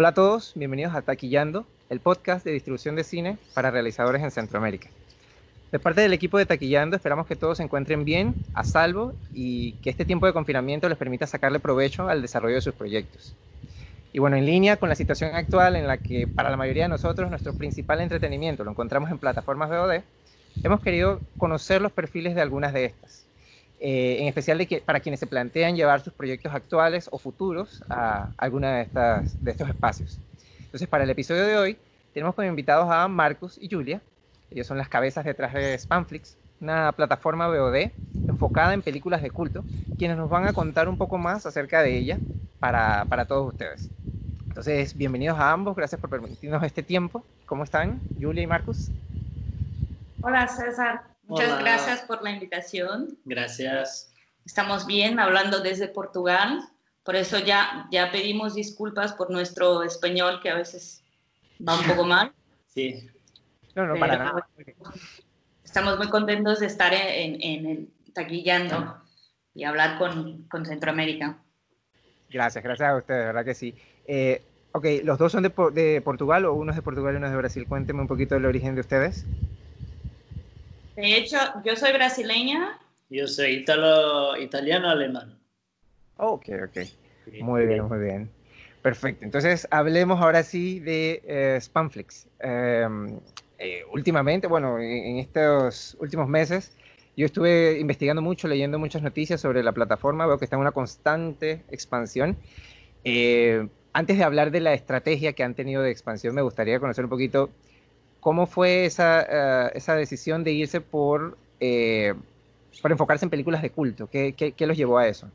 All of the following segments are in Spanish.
Hola a todos, bienvenidos a Taquillando, el podcast de distribución de cine para realizadores en Centroamérica. De parte del equipo de Taquillando esperamos que todos se encuentren bien, a salvo y que este tiempo de confinamiento les permita sacarle provecho al desarrollo de sus proyectos. Y bueno, en línea con la situación actual en la que para la mayoría de nosotros nuestro principal entretenimiento lo encontramos en plataformas VOD, hemos querido conocer los perfiles de algunas de estas. Eh, en especial para quienes se plantean llevar sus proyectos actuales o futuros a alguna de, estas, de estos espacios. Entonces, para el episodio de hoy, tenemos como invitados a Marcus y Julia. Ellos son las cabezas detrás de Spamflix, una plataforma VOD enfocada en películas de culto, quienes nos van a contar un poco más acerca de ella para, para todos ustedes. Entonces, bienvenidos a ambos, gracias por permitirnos este tiempo. ¿Cómo están, Julia y Marcus? Hola, César. Muchas gracias por la invitación. Gracias. Estamos bien hablando desde Portugal, por eso ya, ya pedimos disculpas por nuestro español que a veces va un poco mal. Sí. No, no, para nada. Estamos muy contentos de estar en, en, el taquillando y hablar con, con, Centroamérica. Gracias, gracias a ustedes, verdad que sí. Eh, ok, ¿los dos son de, de Portugal o uno es de Portugal y uno es de Brasil? Cuénteme un poquito del origen de ustedes. De hecho, yo soy brasileña. Yo soy italo, italiano alemán. Ok, ok. Muy bien, muy bien. Perfecto. Entonces, hablemos ahora sí de eh, Spamflix. Em, eh, últimamente, bueno, en, estos últimos meses, yo estuve investigando mucho, leyendo muchas noticias sobre la plataforma. Veo que está en una constante expansión. Eh, antes de hablar de la estrategia que han tenido de expansión, me gustaría conocer un poquito ¿Cómo fue esa, eh, esa decisión de irse por, eh, por enfocarse en películas de culto? ¿Qué, qué, los llevó a eso?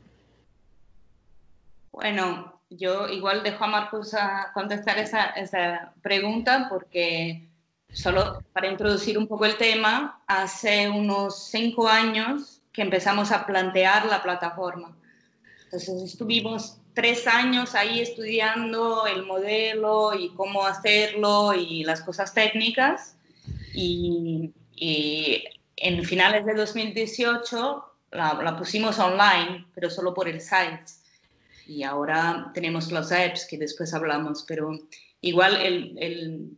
Bueno, yo igual dejo a Marcus a contestar esa, esa pregunta porque solo para introducir un poco el tema, hace unos cinco años que empezamos a plantear la plataforma. Entonces estuvimos tres años ahí estudiando el modelo y cómo hacerlo y las cosas técnicas. Y, en finales de 2018 la, pusimos online, pero solo por el site. Y ahora tenemos los apps que después hablamos, pero igual el, el,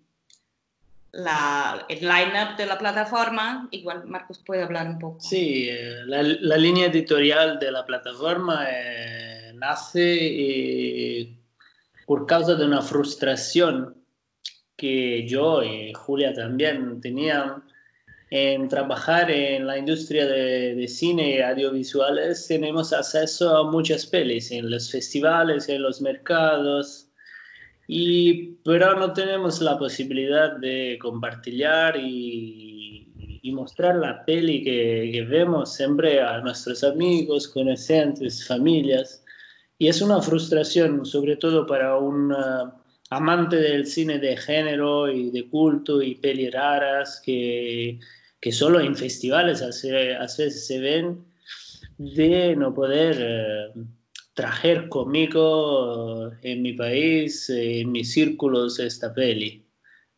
la, el line-up de la plataforma, igual Marcos puede hablar un poco. Sí, eh, la, la línea editorial de la plataforma es nace eh, por causa de una frustración que yo y Julia también tenían en trabajar en la industria de, cine y audiovisuales. Tenemos acceso a muchas pelis en los festivales, en los mercados, y, pero no tenemos la posibilidad de compartir y, y mostrar la peli que, que, vemos siempre a nuestros amigos, conocidos, familias. Y es una frustración, sobre todo para un uh, amante del cine de género y de culto y peli raras que, que solo en festivales a veces se ven, de no poder uh, traer conmigo en mi país, en mis círculos, esta peli.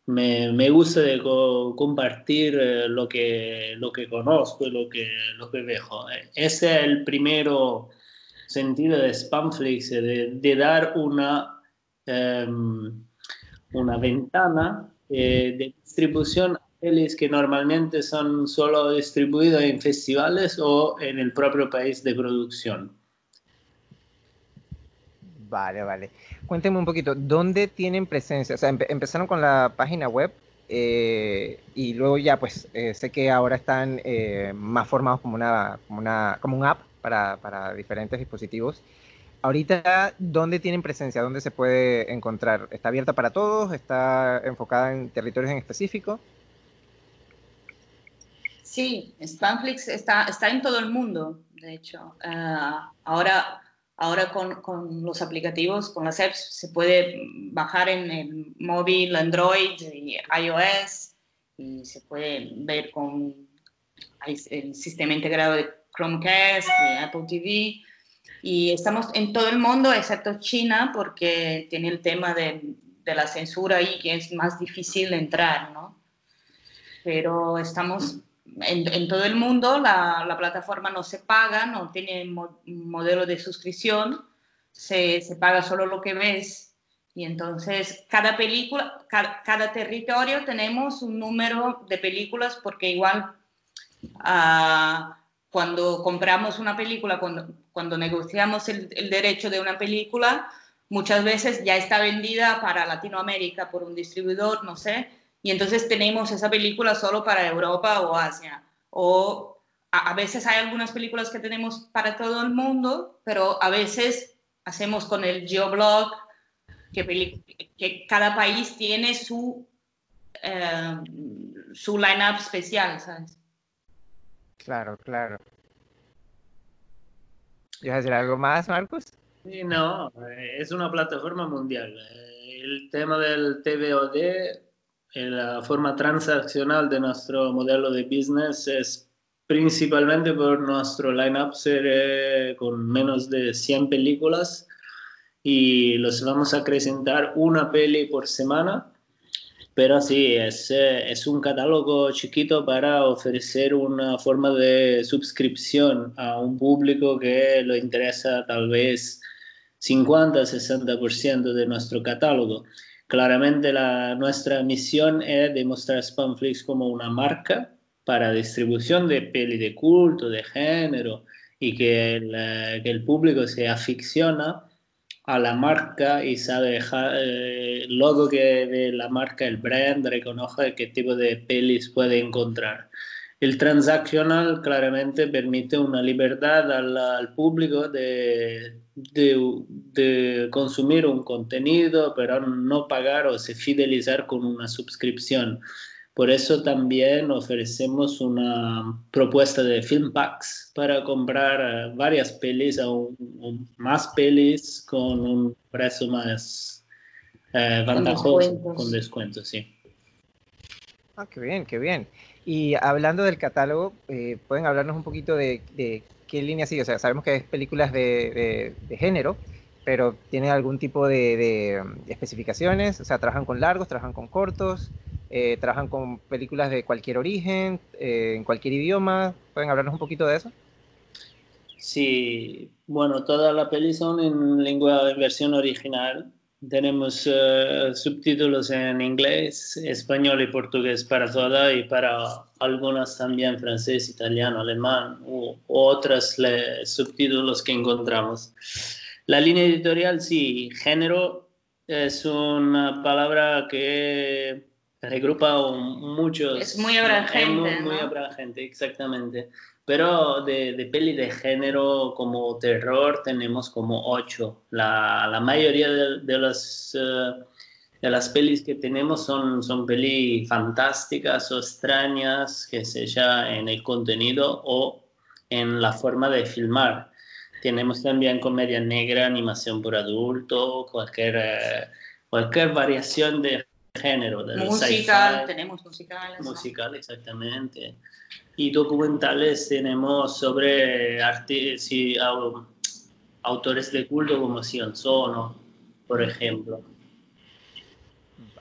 Me, me gusta compartir uh, lo, que, lo que conozco y lo que, lo que veo. Ese es el primero sentido de Spamflix, de, de dar una, em, una ventana eh, de distribución a pelis que normalmente son solo distribuidas en festivales o en el propio país de producción. Vale, vale. Cuéntenme un poquito, ¿dónde tienen presencia? O sea, empezaron con la página web eh, y luego ya, pues, eh, sé que ahora están más formados como una, como una, como un app para, para diferentes dispositivos. Ahorita, ¿dónde tienen presencia? ¿Dónde se puede encontrar? ¿Está abierta para todos? ¿Está enfocada en territorios en específico? Sí, Spamflix está, está en todo el mundo, de hecho. Uh, ahora ahora con, con, los aplicativos, con las apps, se puede bajar en el móvil, Android y iOS y se puede ver con el sistema integrado de Chromecast, Apple TV. Y estamos en todo el mundo, excepto China, porque tiene el tema de, de la censura ahí, que es más difícil de entrar, ¿no? Pero estamos en, en todo el mundo, la, la, plataforma no se paga, no tiene modelo de suscripción, se, se, paga solo lo que ves. Y entonces cada película, cada, territorio tenemos un número de películas porque igual ah, cuando compramos una película, cuando, cuando negociamos el, el, derecho de una película, muchas veces ya está vendida para Latinoamérica por un distribuidor, no sé, y entonces tenemos esa película solo para Europa o Asia. O a, veces hay algunas películas que tenemos para todo el mundo, pero a veces hacemos con el geoblog que, que cada país tiene su, eh, su line-up especial, ¿sabes? Claro, claro. ¿Quieres decir algo más, Marcos? No, eh, es una plataforma mundial. Eh, el tema del TVOD, la forma transaccional de nuestro modelo de business es principalmente por nuestro line-up ser con menos de 100 películas y los vamos a presentar una peli por semana, pero sí, es, eh, es un catálogo chiquito para ofrecer una forma de suscripción a un público que lo interesa tal vez 50-60% de nuestro catálogo. Claramente la, nuestra misión es demostrar Spamflix como una marca para distribución de peli de culto, de género, y que el, eh, que el público se aficiona a la marca y sabe dejar eh, luego que de la marca, el brand, reconoce qué tipo de pelis puede encontrar. El transaccional claramente permite una libertad al, al público de, de, de, consumir un contenido, pero no pagar o se fidelizar con una suscripción. Por eso también ofrecemos una propuesta de film packs para comprar eh, varias pelis o más pelis con un precio más eh, ventajoso, con descuento, sí. Ah, qué bien, qué bien. Y hablando del catálogo, eh, ¿pueden hablarnos un poquito de, qué línea sigue? O sea, sabemos que es películas de, género, pero ¿tiene algún tipo de, especificaciones? O sea, ¿trabajan con largos, trabajan con cortos? Eh, trabajan con películas de cualquier origen, eh, en cualquier idioma. ¿Pueden hablarnos un poquito de eso? Sí, bueno, todas las pelis son en lengua en versión original. Tenemos uh, subtítulos en inglés, español y portugués para todas y para algunas también francés, italiano, alemán u otros subtítulos que encontramos. La línea editorial, sí, género es una palabra que regrupa muchos... Es muy abrangente. Es muy, muy exactamente. Pero de, de, peli de género como terror tenemos como ocho. La, la mayoría de, de las, eh, de las pelis que tenemos son, son pelis fantásticas o extrañas, que sea en el contenido o en la forma de filmar. Tenemos también comedia negra, animación por adulto, cualquier, eh, cualquier variación de género. Del musical, tenemos musicales. Musical, exactamente. Y documentales tenemos sobre autores de culto como Sion Sono, por ejemplo.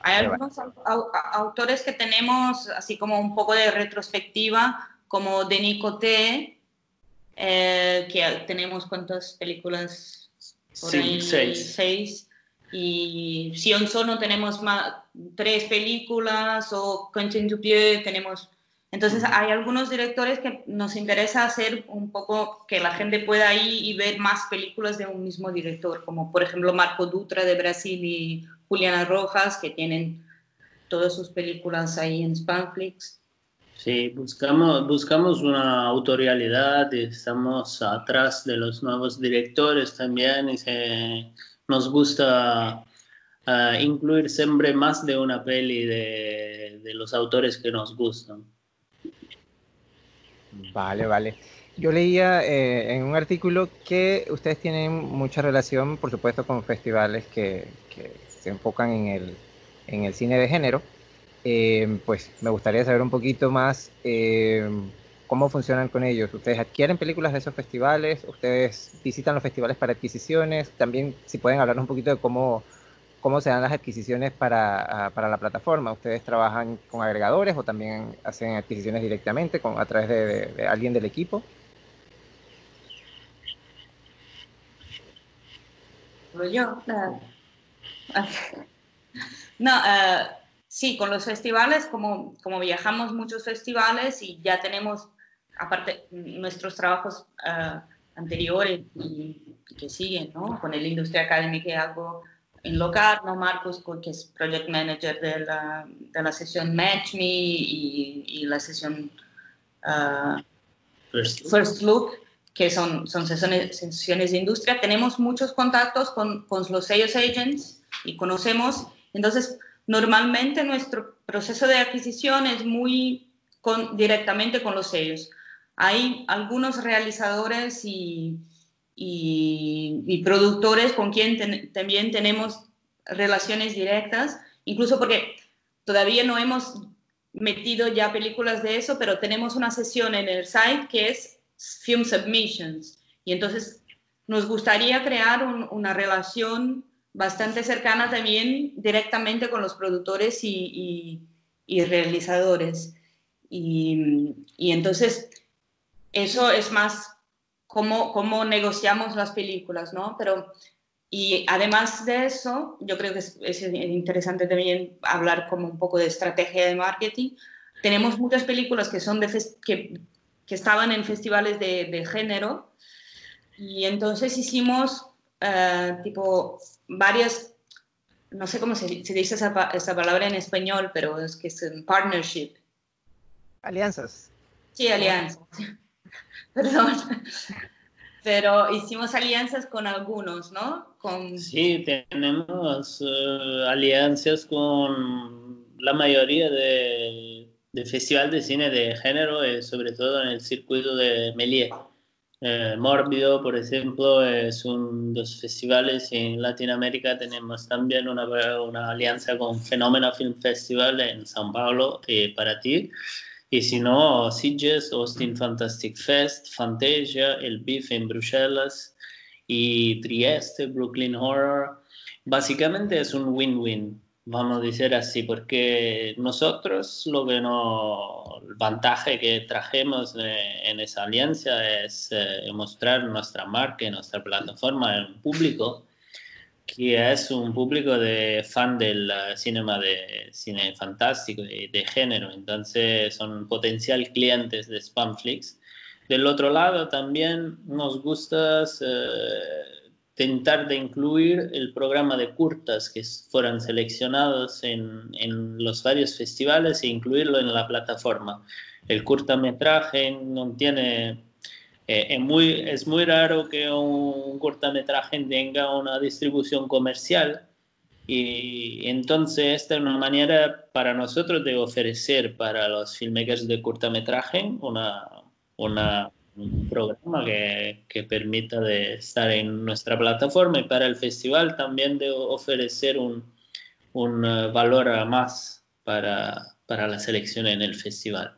Hay algunos autores que tenemos así como un poco de retrospectiva, como Denis Coté, eh, que tenemos cuántas películas por sí, Seis. seis y si en solo tenemos más, tres películas o Quentin Dupieux tenemos... Entonces hay algunos directores que nos interesa hacer un poco que la gente pueda ir y ver más películas de un mismo director, como por ejemplo Marco Dutra de Brasil y Juliana Rojas, que tienen todas sus películas ahí en Spanflix. Sí, buscamos, buscamos una autorialidad, estamos atrás de los nuevos directores también y se, nos gusta uh, incluir siempre más de una peli de, los autores que nos gustan. Vale, vale. Yo leía eh, en un artículo que ustedes tienen mucha relación, por supuesto, con festivales que, que se enfocan en el, en el cine de género. Eh, pues me gustaría saber un poquito más eh, ¿Cómo funcionan con ellos? ¿Ustedes adquieren películas de esos festivales? ¿Ustedes visitan los festivales para adquisiciones? También si pueden hablar un poquito de cómo, cómo se dan las adquisiciones para, ah, para la plataforma. ¿Ustedes trabajan con agregadores o también hacen adquisiciones directamente con, a través de, alguien del equipo? Yo, no, uh, sí, con los festivales, como, como viajamos muchos festivales y ya tenemos, aparte, nuestros trabajos uh, anteriores y, que siguen, ¿no? Con el Industria Academy que hago en Locarno, Marcos, que es Project Manager de la, de la sesión Match Me y, y la sesión uh, First, First, Look, que son, son sesiones, sesiones, de industria. Tenemos muchos contactos con, con los sellos agents y conocemos. Entonces, normalmente nuestro proceso de adquisición es muy con, directamente con los sellos. Hay algunos realizadores y, y, y productores con quien ten, también tenemos relaciones directas, incluso porque todavía no hemos metido ya películas de eso, pero tenemos una sesión en el site que es Film Submissions. Y entonces nos gustaría crear un, una relación bastante cercana también directamente con los productores y, y, y realizadores. Y, y, entonces eso es más cómo, cómo negociamos las películas, ¿no? Pero, y además de eso, yo creo que es, es, interesante también hablar como un poco de estrategia de marketing. Tenemos muchas películas que, son de que, que estaban en festivales de, de, género y entonces hicimos uh, tipo varias, no sé cómo se, se dice esa, esa, palabra en español, pero es que es un partnership. Alianzas. Sí, alianzas. Perdón. Pero hicimos alianzas con algunos, ¿no? Con... Sí, tenemos uh, alianzas con la mayoría de, de festival de cine de género, eh, sobre todo en el circuito de Méliès. Eh, Mórbido, por ejemplo, es un de los festivales. En Latinoamérica tenemos también una, una alianza con Fenómeno Film Festival en São Paulo, eh, para ti. Y si no, Sitges, Austin Fantastic Fest, Fantasia, El Beef en Bruselas y Trieste, Brooklyn Horror. Básicamente es un win-win, vamos a decir así, porque nosotros lo que no, el vantaje que trajemos en esa alianza es eh, mostrar nuestra marca nuestra plataforma al público que es un público de fan del cinema de cine fantástico y de, género, entonces son potencial clientes de Spamflix. Del otro lado también nos gusta eh, tentar de incluir el programa de curtas que fueran seleccionados en, en los varios festivales e incluirlo en la plataforma. El cortometraje no tiene eh, es, muy, es muy raro que un cortometraje tenga una distribución comercial y entonces esta es una manera para nosotros de ofrecer para los filmmakers de cortometraje una, una, un programa que, que, permita de estar en nuestra plataforma y para el festival también de ofrecer un, un eh, valor más para, para la selección en el festival.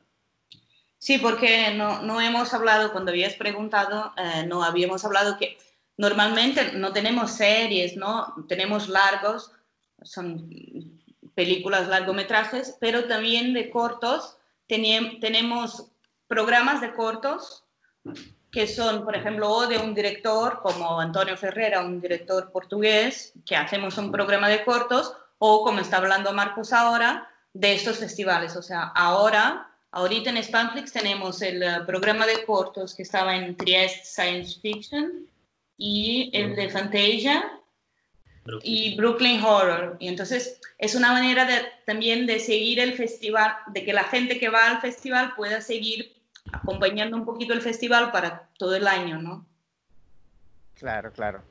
Sí, porque no, no hemos hablado, cuando habías preguntado, eh, no habíamos hablado que normalmente no tenemos series, ¿no? Tenemos largos, son películas, largometrajes, pero también de cortos. tenemos programas de cortos que son, por ejemplo, o de un director como Antonio Ferrera, un director portugués, que hacemos un programa de cortos, o como está hablando Marcos ahora, de estos festivales. O sea, ahora Ahorita en Spamflix tenemos el uh, programa de cortos que estaba en Trieste Science Fiction y el de Fantasia Brooklyn. y Brooklyn Horror. Y entonces es una manera de, también de seguir el festival, de que la gente que va al festival pueda seguir acompañando un poquito el festival para todo el año, ¿no? Claro, claro.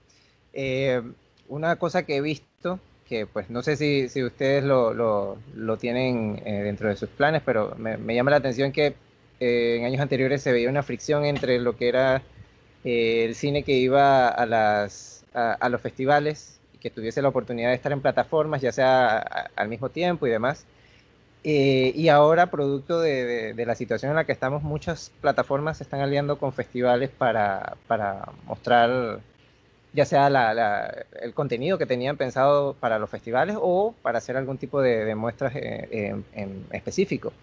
Eh, una cosa que he visto que pues no sé si, si ustedes lo, lo, tienen eh, dentro de sus planes, pero me, llama la atención que eh, en años anteriores se veía una fricción entre lo que era eh, el cine que iba a, las, a, los festivales y que tuviese la oportunidad de estar en plataformas, ya sea al mismo tiempo y demás. Y ahora, producto de, de, de, la situación en la que estamos, muchas plataformas se están aliando con festivales para, para mostrar ya sea la, la, el contenido que tenían pensado para los festivales o para hacer algún tipo de, de muestras en, en, específico.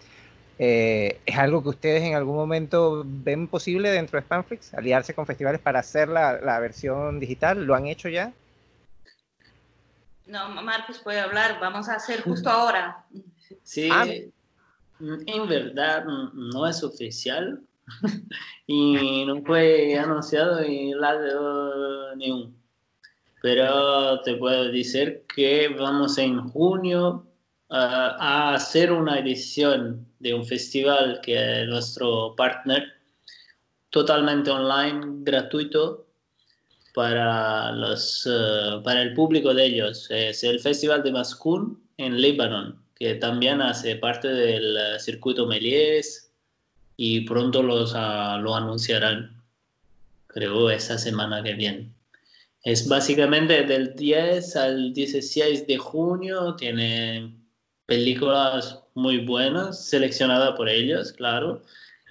Eh, ¿Es algo que ustedes en algún momento ven posible dentro de Spamflix? ¿Aliarse con festivales para hacer la, la versión digital? ¿Lo han hecho ya? No, Marcos puede hablar, vamos a hacer justo ahora. Sí, ah. en verdad no es oficial y no fue anunciado en lado ni un. Pero te puedo decir que vamos en junio a hacer una edición de un festival que es nuestro partner, totalmente online, gratuito, para, los, eh, para el público de ellos. Es el Festival de Maskun en Líbano, que también hace parte del eh, circuito Melies y pronto los, uh, lo anunciarán, creo, esta semana que viene. Es básicamente del 10 al 16 de junio, tiene películas muy buenas, seleccionadas por ellos, claro.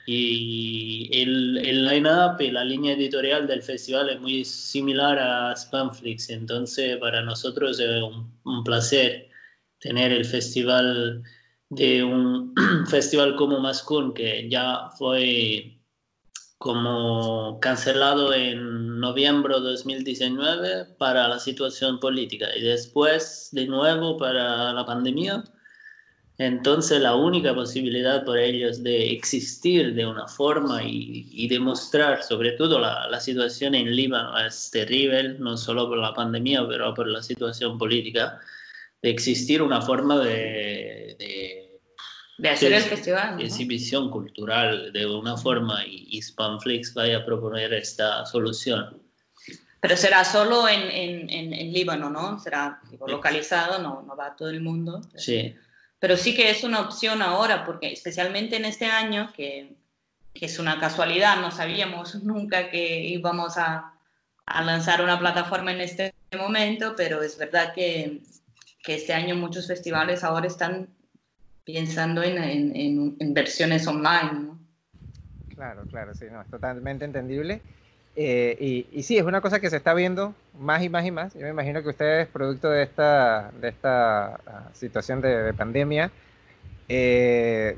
Y el, el line-up y la línea editorial del festival es muy similar a Spamflix, entonces para nosotros es un, un placer tener el festival de un festival como Mascun, que ya fue como cancelado en noviembre de 2019 para la situación política y después de nuevo para la pandemia entonces la única posibilidad para ellos de existir de una forma y, demostrar, sobre todo la, la, situación en Líbano es terrible, no solo por la pandemia, pero por la situación política, de existir una forma de... de, hacer el festival. Exhibición cultural de una forma y, Spamflix vaya a proponer esta solución. Pero será solo en, en, en, Líbano, ¿no? Será localizado, no, no va a todo el mundo. Sí pero sí que es una opción ahora, porque especialmente en este año, que, que es una casualidad, no sabíamos nunca que íbamos a, a, lanzar una plataforma en este momento, pero es verdad que, que este año muchos festivales ahora están pensando en, en, versiones online. Claro, claro, sí, no, es totalmente entendible. Eh, y, sí, es una cosa que se está viendo más y más y más. Yo me imagino que ustedes, producto de esta, de esta ah, situación de, pandemia, eh,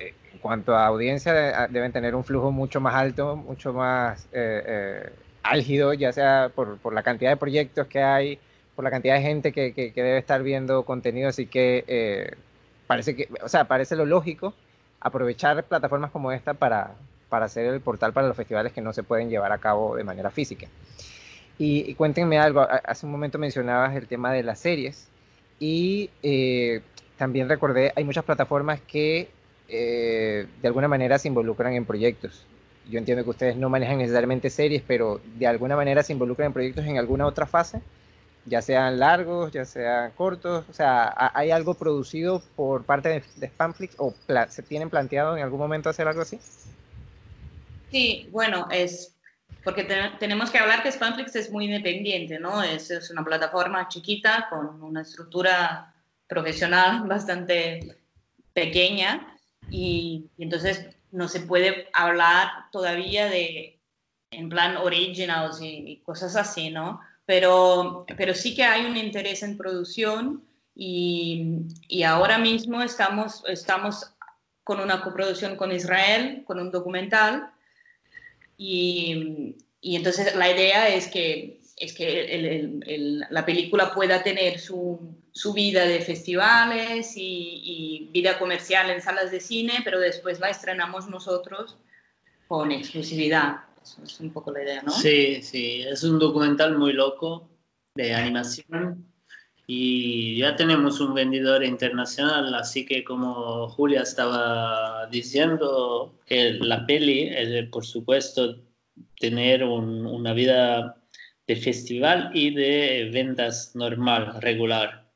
eh, en cuanto a audiencia, deben tener un flujo mucho más alto, mucho más álgido, ya sea por, por, la cantidad de proyectos que hay, por la cantidad de gente que, debe estar viendo contenido. Así que parece que, o sea, parece lo lógico aprovechar plataformas como esta para, para hacer el portal para los festivales que no se pueden llevar a cabo de manera física. Y, cuéntenme algo, hace un momento mencionabas el tema de las series y eh, también recordé, hay muchas plataformas que eh, de alguna manera se involucran en proyectos. Yo entiendo que ustedes no manejan necesariamente series, pero de alguna manera se involucran en proyectos en alguna otra fase, ya sean largos, ya sean cortos. O sea, ¿hay algo producido por parte de, de Spamflix o se tienen planteado en algún momento hacer algo así? Sí, bueno, es porque tenemos que hablar que Spamflix es muy independiente, ¿no? Es, es, una plataforma chiquita con una estructura profesional bastante pequeña y, entonces no se puede hablar todavía de en plan originals y, cosas así, ¿no? Pero, pero sí que hay un interés en producción y, y ahora mismo estamos, estamos con una coproducción con Israel, con un documental y, y entonces la idea es que, es que la película pueda tener su, su vida de festivales y, vida comercial en salas de cine, pero después la estrenamos nosotros con exclusividad. Es un poco la idea, ¿no? Sí, sí, es un documental muy loco de animación y ya tenemos un vendedor internacional, así que como Julia estaba diciendo, que la peli es, por supuesto, tener una vida de festival y de ventas normal, regular.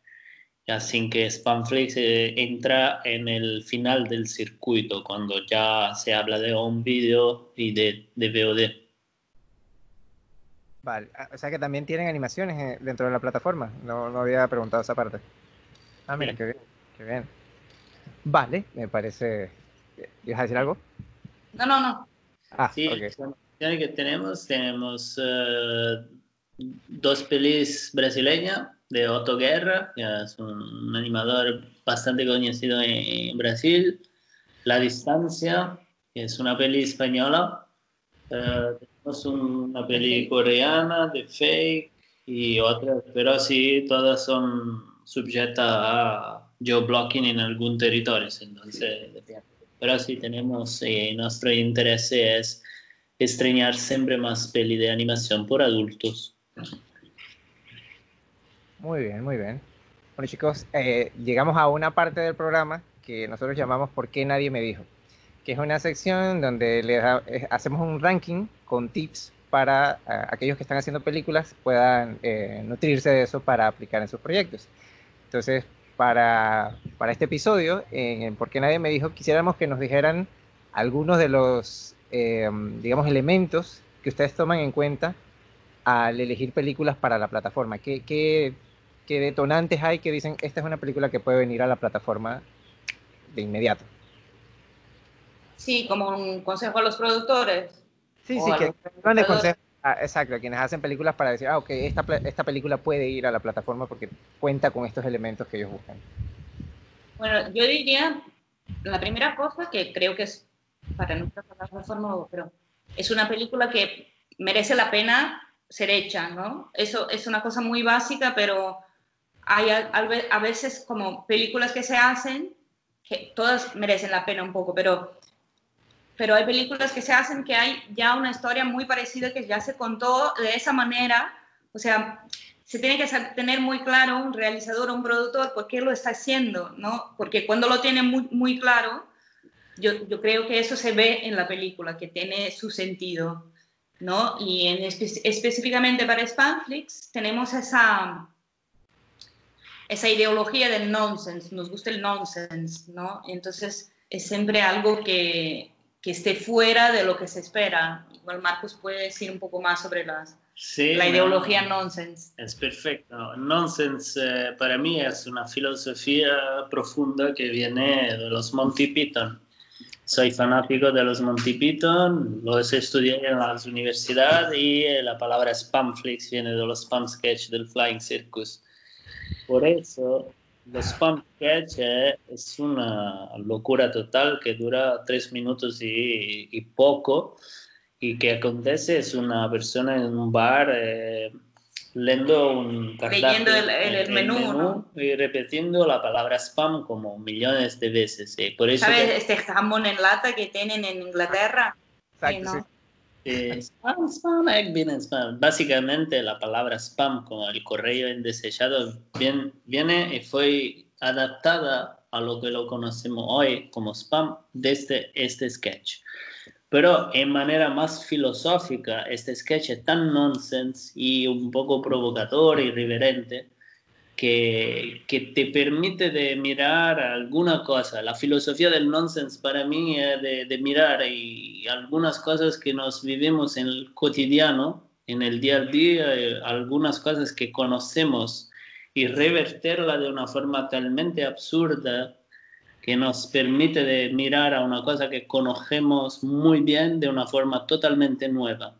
Así que Spamflix eh, entra en el final del circuito, cuando ya se habla de un video y de, de VOD. Vale, ah, o sea que también tienen animaciones eh, dentro de la plataforma. No, no había preguntado esa parte. Ah, mira, qué bien, qué bien. Vale, me parece. ¿Ibas a decir algo? No, no, no. Ah, sí, que tenemos, tenemos uh, dos pelis brasileñas de Otto Guerra, que es un animador bastante conocido en Brasil. La Distancia, que es una peli española. Uh, tenemos una peli coreana de Fake y otras, pero sí, todas son sujetas a geoblocking en algún territorio, entonces Pero sí, tenemos, eh, nuestro interés es estrenar siempre más peli de animación por adultos. Muy bien, muy bien. Bueno chicos, eh, llegamos a una parte del programa que nosotros llamamos ¿Por qué nadie me dijo? Que es una sección donde eh, hacemos un ranking con tips para uh, aquellos que están haciendo películas puedan eh, nutrirse de eso para aplicar en sus proyectos. Entonces, para, para este episodio, en ¿Por qué nadie me dijo? Quisiéramos que nos dijeran algunos de los, eh, digamos, elementos que ustedes toman en cuenta al elegir películas para la plataforma. ¿Qué, qué qué detonantes hay que dicen, esta es una película que puede venir a la plataforma de inmediato. Sí, como un consejo a los productores. Sí, sí, que van de consejo, exacto, a quienes hacen películas para decir, ah, ok, esta, esta película puede ir a la plataforma porque cuenta con estos elementos que ellos buscan. Bueno, yo diría, la primera cosa que creo que es para nuestra plataforma, pero es una película que merece la pena ser hecha, ¿no? Eso es una cosa muy básica, pero hay a, veces como películas que se hacen, que todas merecen la pena un poco, pero, pero hay películas que se hacen que hay ya una historia muy parecida que ya se contó de esa manera, o sea, se tiene que tener muy claro un realizador o un productor por qué lo está haciendo, ¿no? Porque cuando lo tiene muy, muy claro, yo, yo creo que eso se ve en la película, que tiene su sentido, ¿no? Y en específicamente para Spamflix tenemos esa, esa ideología del nonsense, nos gusta el nonsense, ¿no? Entonces es siempre algo que, que esté fuera de lo que se espera. Igual Marcos puede decir un poco más sobre las, la ideología nonsense. Es perfecto. Nonsense eh, para mí es una filosofía profunda que viene de los Monty Python. Soy fanático de los Monty Python, los estudié en las universidades y eh, la palabra spamflix viene de los spam sketch del Flying Circus. Por eso, los spam sketch es una locura total que dura tres minutos y, poco. Y que acontece es una persona en un bar eh, leyendo un leyendo el, menú, y repitiendo la palabra spam como millones de veces. Por eso ¿Sabes este jamón en lata que tienen en Inglaterra? Exacto, spam, spam, egg bean spam. Básicamente la palabra spam como el correo indesechado bien, viene y fue adaptada a lo que lo conocemos hoy como spam desde este sketch. Pero en manera más filosófica, este sketch es tan nonsense y un poco provocador, irreverente, que, te permite de mirar alguna cosa. La filosofía del nonsense para mí es de, mirar y algunas cosas que nos vivimos en el cotidiano, en el día a día, eh, algunas cosas que conocemos y reverterla de una forma talmente absurda que nos permite de mirar a una cosa que conocemos muy bien de una forma totalmente nueva.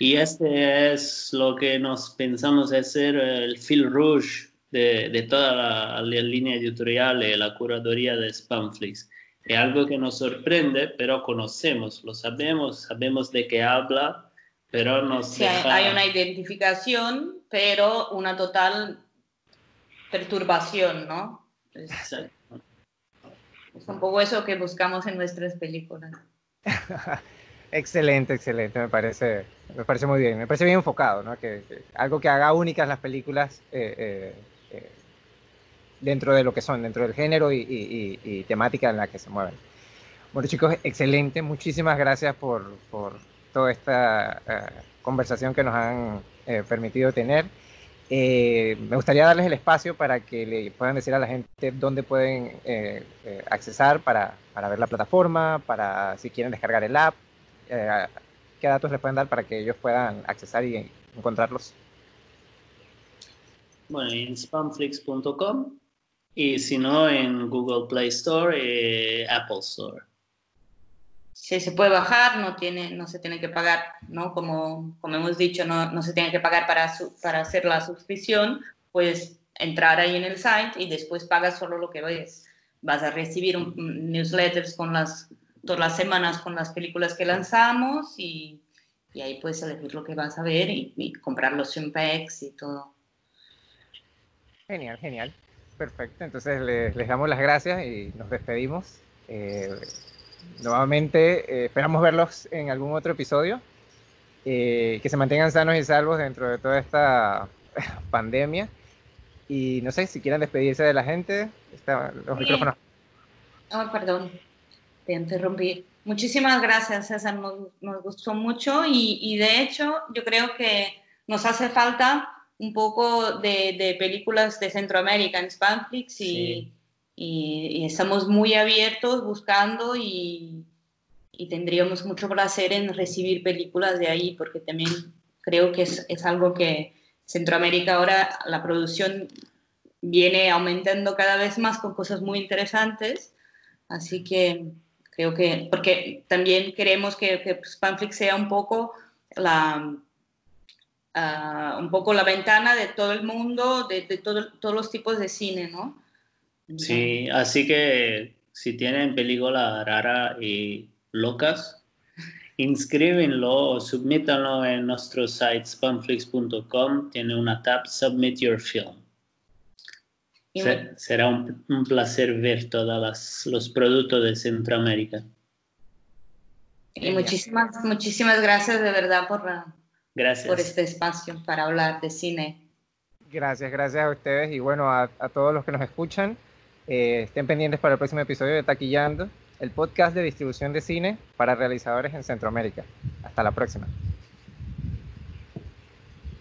Y este es lo que nos pensamos hacer el fil rouge de, de toda la, la, línea editorial y la curaduría de Spamflix. Es algo que nos sorprende, pero conocemos, lo sabemos, sabemos de qué habla, pero no sí, hay una identificación, pero una total perturbación, ¿no? Es, Exacto. es un poco eso que buscamos en nuestras películas. excelente, excelente, me parece, me parece muy bien, me parece bien enfocado, ¿no? Que, que algo que haga únicas las películas eh, eh, eh, dentro de lo que son, dentro del género y, temática en la que se mueven. Bueno chicos, excelente, muchísimas gracias por, por toda esta eh, conversación que nos han eh, permitido tener. me gustaría darles el espacio para que le puedan decir a la gente dónde pueden accesar para, para, ver la plataforma, para si quieren descargar el app, qué datos les pueden dar para que ellos puedan accesar y encontrarlos. Bueno, en spamflix.com y si no en Google Play Store y Apple Store. Sí, se puede bajar, no, tiene, no se tiene que pagar, ¿no? Como, como hemos dicho, no, no se tiene que pagar para, para hacer la suscripción, puedes entrar ahí en el site y después pagas solo lo que ves. Vas a recibir un, newsletters con las, todas las semanas con las películas que lanzamos y, y ahí puedes elegir lo que vas a ver y, comprar los impacts y todo. Genial, genial. Perfecto. Entonces les, les damos las gracias y nos despedimos. Eh, nuevamente eh, esperamos verlos en algún otro episodio. Eh, que se mantengan sanos y salvos dentro de toda esta pandemia. Y no sé si quieren despedirse de la gente. Está, los micrófonos. Oh, perdón, te interrumpí. Muchísimas gracias, César. Nos, nos gustó mucho y, y, de hecho yo creo que nos hace falta un poco de, de películas de Centroamérica en Spanflix y, y, y, estamos muy abiertos buscando y, y, tendríamos mucho placer en recibir películas de ahí porque también creo que es, es algo que Centroamérica ahora la producción viene aumentando cada vez más con cosas muy interesantes. Así que Creo que, porque también queremos que, que Spanflix sea un poco la, uh, un poco la ventana de todo el mundo, de, de todo, todos los tipos de cine, ¿no? Sí, así que si tienen película rara y locas, inscríbenlo o submítanlo en nuestro site spanflix.com. Tiene una tab Submit Your Film será un, un, placer ver todos los productos de Centroamérica. Y muchísimas, muchísimas gracias de verdad por, gracias. por este espacio para hablar de cine. Gracias, gracias a ustedes y bueno, a, a todos los que nos escuchan. Eh, estén pendientes para el próximo episodio de Taquillando, el podcast de distribución de cine para realizadores en Centroamérica. Hasta la próxima.